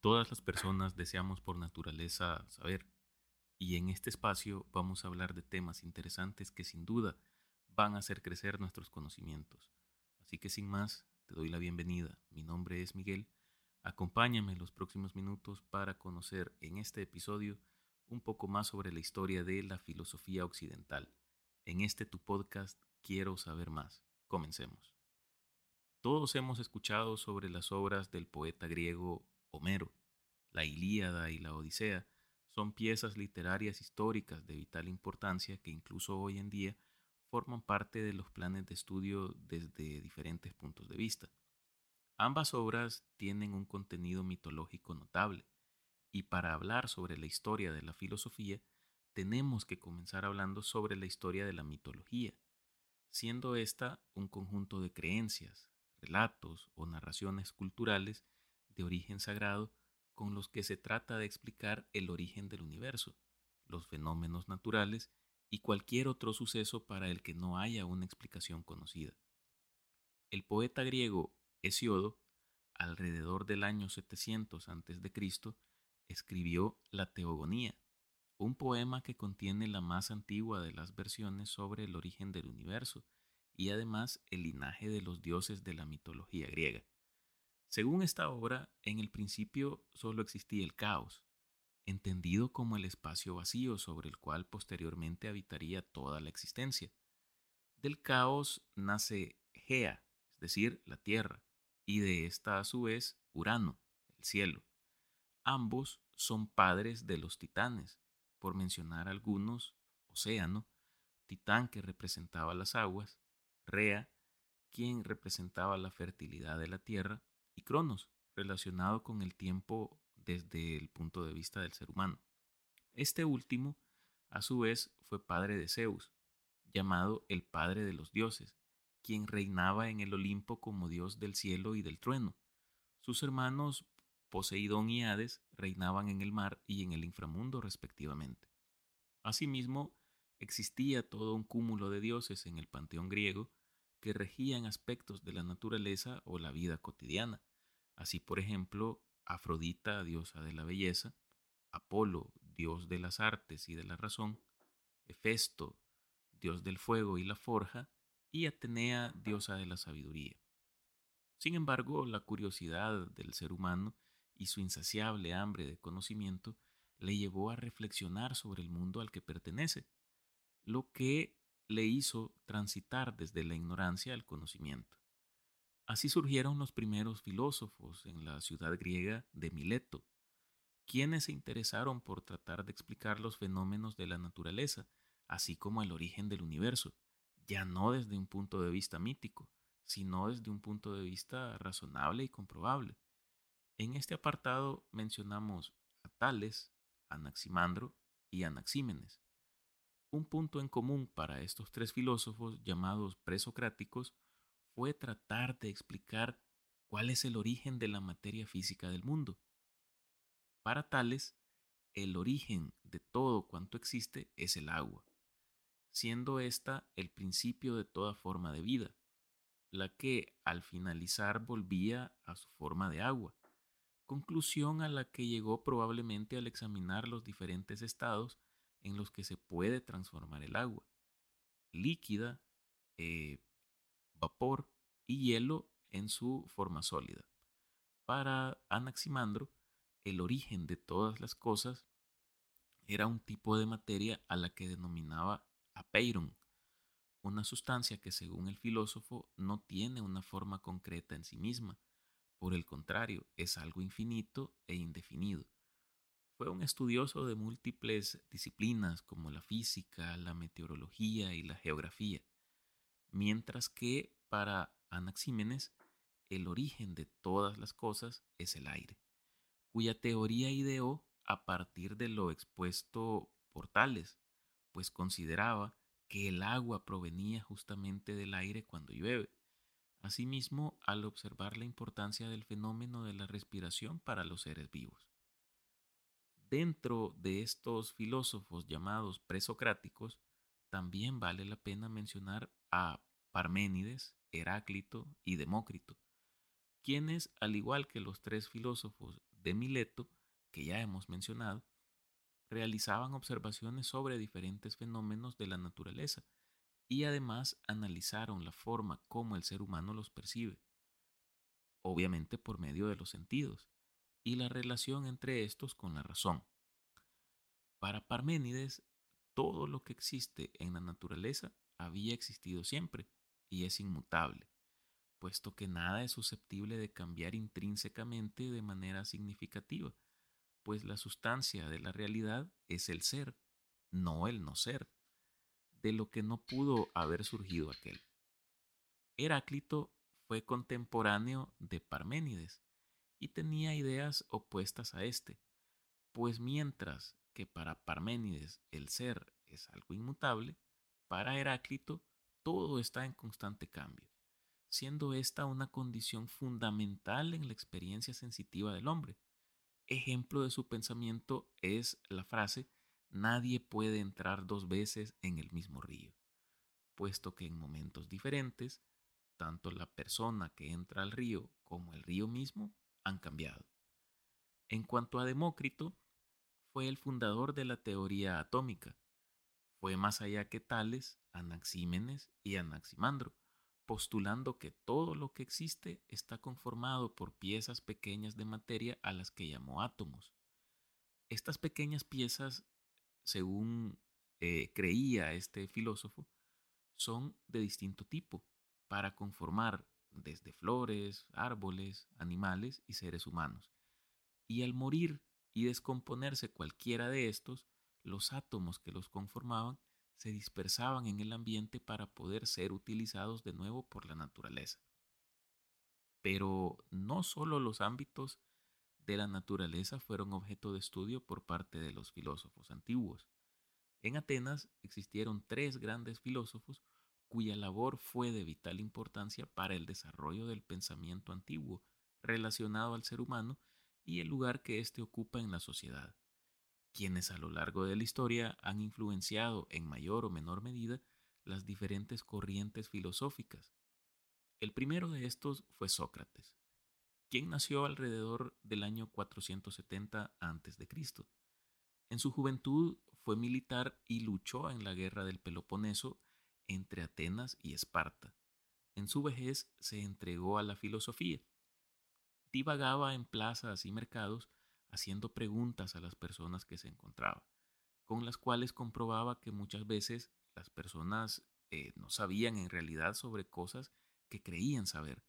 Todas las personas deseamos por naturaleza saber, y en este espacio vamos a hablar de temas interesantes que sin duda van a hacer crecer nuestros conocimientos. Así que sin más, te doy la bienvenida. Mi nombre es Miguel. Acompáñame los próximos minutos para conocer en este episodio un poco más sobre la historia de la filosofía occidental. En este tu podcast Quiero saber más. Comencemos. Todos hemos escuchado sobre las obras del poeta griego Homero. La Ilíada y la Odisea son piezas literarias históricas de vital importancia que incluso hoy en día forman parte de los planes de estudio desde diferentes puntos de vista. Ambas obras tienen un contenido mitológico notable, y para hablar sobre la historia de la filosofía, tenemos que comenzar hablando sobre la historia de la mitología, siendo esta un conjunto de creencias, relatos o narraciones culturales origen sagrado con los que se trata de explicar el origen del universo, los fenómenos naturales y cualquier otro suceso para el que no haya una explicación conocida. El poeta griego Hesiodo, alrededor del año 700 a.C., escribió la Teogonía, un poema que contiene la más antigua de las versiones sobre el origen del universo y además el linaje de los dioses de la mitología griega. Según esta obra, en el principio solo existía el caos, entendido como el espacio vacío sobre el cual posteriormente habitaría toda la existencia. Del caos nace Gea, es decir, la tierra, y de esta a su vez Urano, el cielo. Ambos son padres de los titanes, por mencionar algunos, Océano, titán que representaba las aguas, Rea, quien representaba la fertilidad de la tierra, y Cronos, relacionado con el tiempo desde el punto de vista del ser humano. Este último, a su vez, fue padre de Zeus, llamado el padre de los dioses, quien reinaba en el Olimpo como dios del cielo y del trueno. Sus hermanos Poseidón y Hades reinaban en el mar y en el inframundo respectivamente. Asimismo, existía todo un cúmulo de dioses en el panteón griego que regían aspectos de la naturaleza o la vida cotidiana. Así, por ejemplo, Afrodita, diosa de la belleza, Apolo, dios de las artes y de la razón, Hefesto, dios del fuego y la forja, y Atenea, diosa de la sabiduría. Sin embargo, la curiosidad del ser humano y su insaciable hambre de conocimiento le llevó a reflexionar sobre el mundo al que pertenece, lo que le hizo transitar desde la ignorancia al conocimiento. Así surgieron los primeros filósofos en la ciudad griega de Mileto, quienes se interesaron por tratar de explicar los fenómenos de la naturaleza, así como el origen del universo, ya no desde un punto de vista mítico, sino desde un punto de vista razonable y comprobable. En este apartado mencionamos a Tales, Anaximandro y Anaxímenes, un punto en común para estos tres filósofos llamados presocráticos fue tratar de explicar cuál es el origen de la materia física del mundo. Para tales, el origen de todo cuanto existe es el agua, siendo ésta el principio de toda forma de vida, la que al finalizar volvía a su forma de agua, conclusión a la que llegó probablemente al examinar los diferentes estados en los que se puede transformar el agua. Líquida, eh, vapor y hielo en su forma sólida. Para Anaximandro, el origen de todas las cosas era un tipo de materia a la que denominaba apeiron, una sustancia que según el filósofo no tiene una forma concreta en sí misma, por el contrario, es algo infinito e indefinido. Fue un estudioso de múltiples disciplinas como la física, la meteorología y la geografía, mientras que para Anaxímenes el origen de todas las cosas es el aire, cuya teoría ideó a partir de lo expuesto por Tales, pues consideraba que el agua provenía justamente del aire cuando llueve. Asimismo, al observar la importancia del fenómeno de la respiración para los seres vivos. Dentro de estos filósofos llamados presocráticos, también vale la pena mencionar a Parménides, Heráclito y Demócrito, quienes, al igual que los tres filósofos de Mileto, que ya hemos mencionado, realizaban observaciones sobre diferentes fenómenos de la naturaleza y además analizaron la forma como el ser humano los percibe, obviamente por medio de los sentidos, y la relación entre estos con la razón. Para Parménides, todo lo que existe en la naturaleza había existido siempre y es inmutable, puesto que nada es susceptible de cambiar intrínsecamente de manera significativa, pues la sustancia de la realidad es el ser, no el no ser, de lo que no pudo haber surgido aquel. Heráclito fue contemporáneo de Parménides y tenía ideas opuestas a éste, pues mientras que para Parménides el ser es algo inmutable, para Heráclito todo está en constante cambio, siendo esta una condición fundamental en la experiencia sensitiva del hombre. Ejemplo de su pensamiento es la frase nadie puede entrar dos veces en el mismo río, puesto que en momentos diferentes, tanto la persona que entra al río como el río mismo han cambiado. En cuanto a Demócrito, fue el fundador de la teoría atómica. Fue más allá que Tales, Anaxímenes y Anaximandro, postulando que todo lo que existe está conformado por piezas pequeñas de materia a las que llamó átomos. Estas pequeñas piezas, según eh, creía este filósofo, son de distinto tipo, para conformar desde flores, árboles, animales y seres humanos. Y al morir y descomponerse cualquiera de estos, los átomos que los conformaban se dispersaban en el ambiente para poder ser utilizados de nuevo por la naturaleza. Pero no solo los ámbitos de la naturaleza fueron objeto de estudio por parte de los filósofos antiguos. En Atenas existieron tres grandes filósofos cuya labor fue de vital importancia para el desarrollo del pensamiento antiguo relacionado al ser humano y el lugar que éste ocupa en la sociedad, quienes a lo largo de la historia han influenciado en mayor o menor medida las diferentes corrientes filosóficas. El primero de estos fue Sócrates, quien nació alrededor del año 470 a.C. En su juventud fue militar y luchó en la guerra del Peloponeso entre Atenas y Esparta. En su vejez se entregó a la filosofía divagaba en plazas y mercados haciendo preguntas a las personas que se encontraba, con las cuales comprobaba que muchas veces las personas eh, no sabían en realidad sobre cosas que creían saber.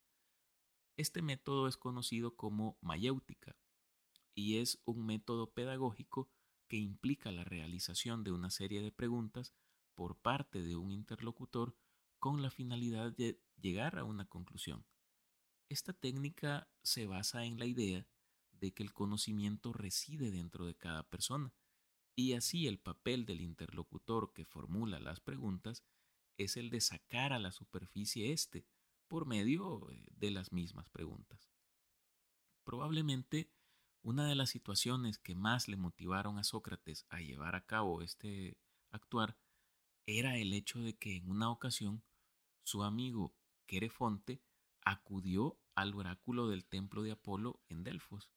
Este método es conocido como mayéutica y es un método pedagógico que implica la realización de una serie de preguntas por parte de un interlocutor con la finalidad de llegar a una conclusión. Esta técnica se basa en la idea de que el conocimiento reside dentro de cada persona y así el papel del interlocutor que formula las preguntas es el de sacar a la superficie este por medio eh, de las mismas preguntas. Probablemente una de las situaciones que más le motivaron a Sócrates a llevar a cabo este actuar era el hecho de que en una ocasión su amigo Querefonte acudió al oráculo del templo de Apolo en Delfos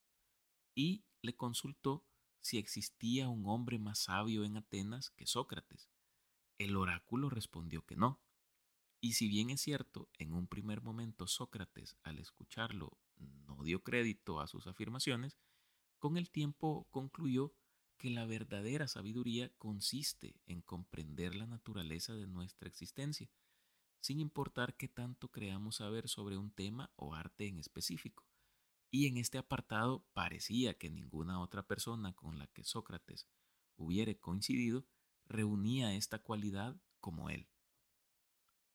y le consultó si existía un hombre más sabio en Atenas que Sócrates. El oráculo respondió que no. Y si bien es cierto, en un primer momento Sócrates al escucharlo no dio crédito a sus afirmaciones, con el tiempo concluyó que la verdadera sabiduría consiste en comprender la naturaleza de nuestra existencia sin importar qué tanto creamos saber sobre un tema o arte en específico. Y en este apartado parecía que ninguna otra persona con la que Sócrates hubiere coincidido reunía esta cualidad como él.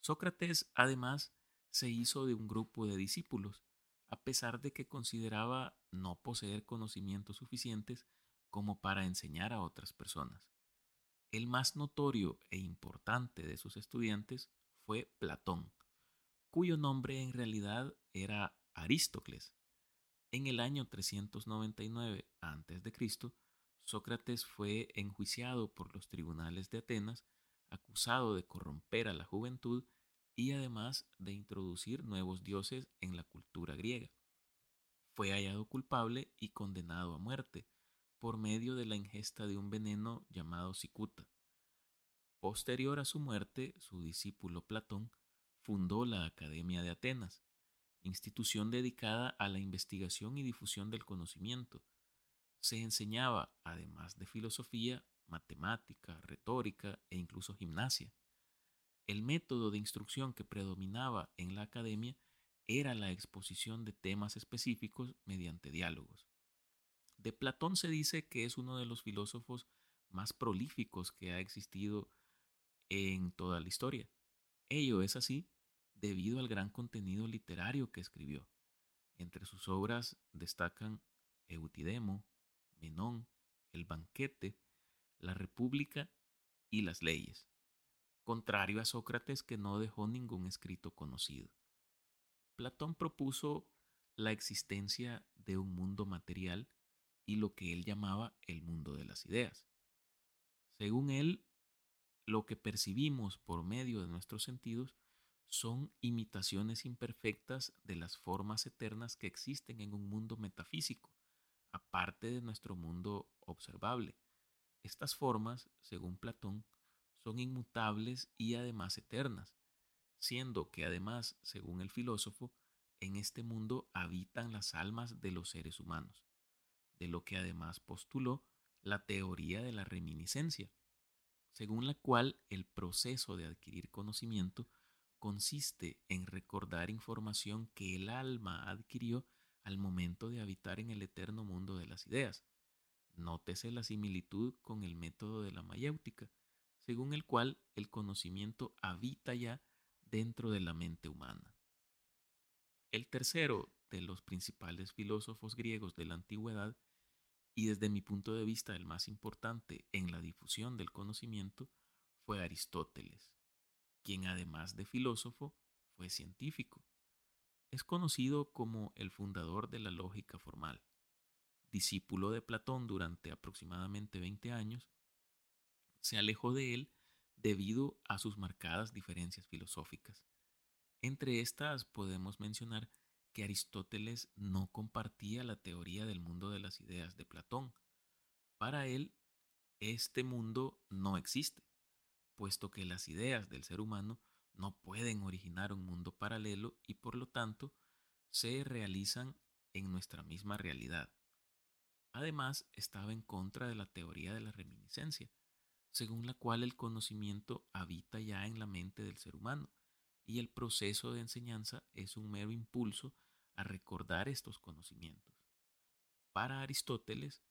Sócrates además se hizo de un grupo de discípulos, a pesar de que consideraba no poseer conocimientos suficientes como para enseñar a otras personas. El más notorio e importante de sus estudiantes fue Platón, cuyo nombre en realidad era Aristócles. En el año 399 a.C., Sócrates fue enjuiciado por los tribunales de Atenas, acusado de corromper a la juventud y además de introducir nuevos dioses en la cultura griega. fue hallado culpable y condenado a muerte por medio de la ingesta de un veneno llamado cicuta. Posterior a su muerte, su discípulo Platón fundó la Academia de Atenas, institución dedicada a la investigación y difusión del conocimiento. Se enseñaba, además de filosofía, matemática, retórica e incluso gimnasia. El método de instrucción que predominaba en la academia era la exposición de temas específicos mediante diálogos. De Platón se dice que es uno de los filósofos más prolíficos que ha existido en toda la historia. Ello es así debido al gran contenido literario que escribió. Entre sus obras destacan Eutidemo, Menón, El banquete, La República y las leyes, contrario a Sócrates que no dejó ningún escrito conocido. Platón propuso la existencia de un mundo material y lo que él llamaba el mundo de las ideas. Según él, lo que percibimos por medio de nuestros sentidos son imitaciones imperfectas de las formas eternas que existen en un mundo metafísico, aparte de nuestro mundo observable. Estas formas, según Platón, son inmutables y además eternas, siendo que además, según el filósofo, en este mundo habitan las almas de los seres humanos, de lo que además postuló la teoría de la reminiscencia, según la cual el proceso de adquirir conocimiento consiste en recordar información que el alma adquirió al momento de habitar en el eterno mundo de las ideas. Nótese la similitud con el método de la mayéutica, según el cual el conocimiento habita ya dentro de la mente humana. El tercero de los principales filósofos griegos de la antigüedad, y desde mi punto de vista el más importante en la difusión del conocimiento, fue Aristóteles quien además de filósofo fue científico. Es conocido como el fundador de la lógica formal. Discípulo de Platón durante aproximadamente 20 años, se alejó de él debido a sus marcadas diferencias filosóficas. Entre estas podemos mencionar que Aristóteles no compartía la teoría del mundo de las ideas de Platón. Para él, este mundo no existe puesto que las ideas del ser humano no pueden originar un mundo paralelo y por lo tanto se realizan en nuestra misma realidad. Además, estaba en contra de la teoría de la reminiscencia, según la cual el conocimiento habita ya en la mente del ser humano y el proceso de enseñanza es un mero impulso a recordar estos conocimientos. Para Aristóteles,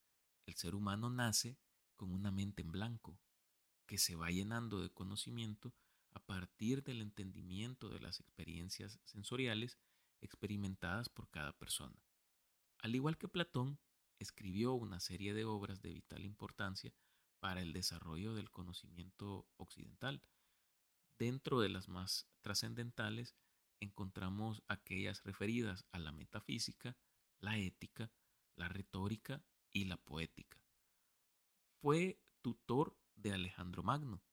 el ser humano nace con una mente en blanco, que se va llenando de conocimiento a partir del entendimiento de las experiencias sensoriales experimentadas por cada persona. Al igual que Platón, escribió una serie de obras de vital importancia para el desarrollo del conocimiento occidental. Dentro de las más trascendentales encontramos aquellas referidas a la metafísica, la ética, la retórica y la poética. Fue tutor de Alejandro Magno,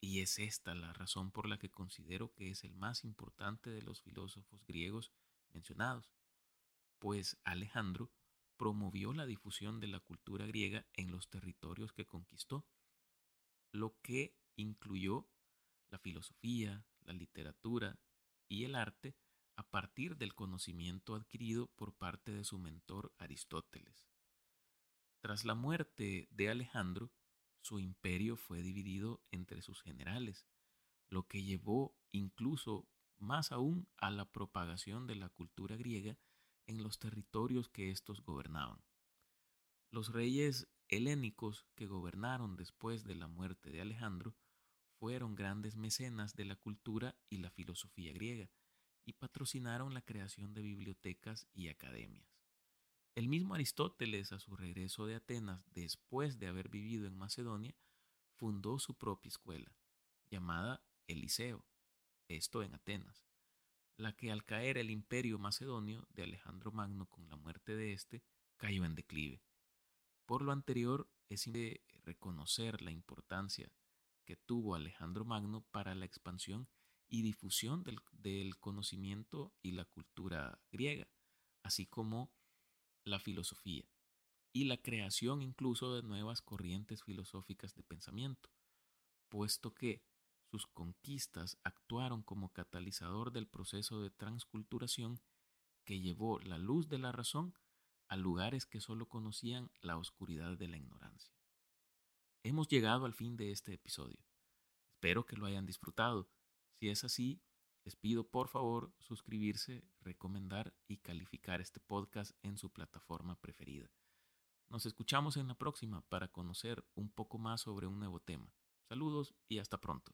y es esta la razón por la que considero que es el más importante de los filósofos griegos mencionados, pues Alejandro promovió la difusión de la cultura griega en los territorios que conquistó, lo que incluyó la filosofía, la literatura y el arte a partir del conocimiento adquirido por parte de su mentor Aristóteles. Tras la muerte de Alejandro, su imperio fue dividido entre sus generales, lo que llevó incluso más aún a la propagación de la cultura griega en los territorios que éstos gobernaban. Los reyes helénicos que gobernaron después de la muerte de Alejandro fueron grandes mecenas de la cultura y la filosofía griega y patrocinaron la creación de bibliotecas y academias. El mismo Aristóteles, a su regreso de Atenas, después de haber vivido en Macedonia, fundó su propia escuela, llamada Eliseo, esto en Atenas, la que al caer el imperio macedonio de Alejandro Magno con la muerte de éste, cayó en declive. Por lo anterior, es de reconocer la importancia que tuvo Alejandro Magno para la expansión y difusión del, conocimiento y la cultura griega, así como la filosofía y la creación incluso de nuevas corrientes filosóficas de pensamiento, puesto que sus conquistas actuaron como catalizador del proceso de transculturación que llevó la luz de la razón a lugares que solo conocían la oscuridad de la ignorancia. Hemos llegado al fin de este episodio. Espero que lo hayan disfrutado. Si es así, les pido por favor suscribirse, recomendar y calificar este podcast en su plataforma preferida. Nos escuchamos en la próxima para conocer un poco más sobre un nuevo tema. Saludos y hasta pronto.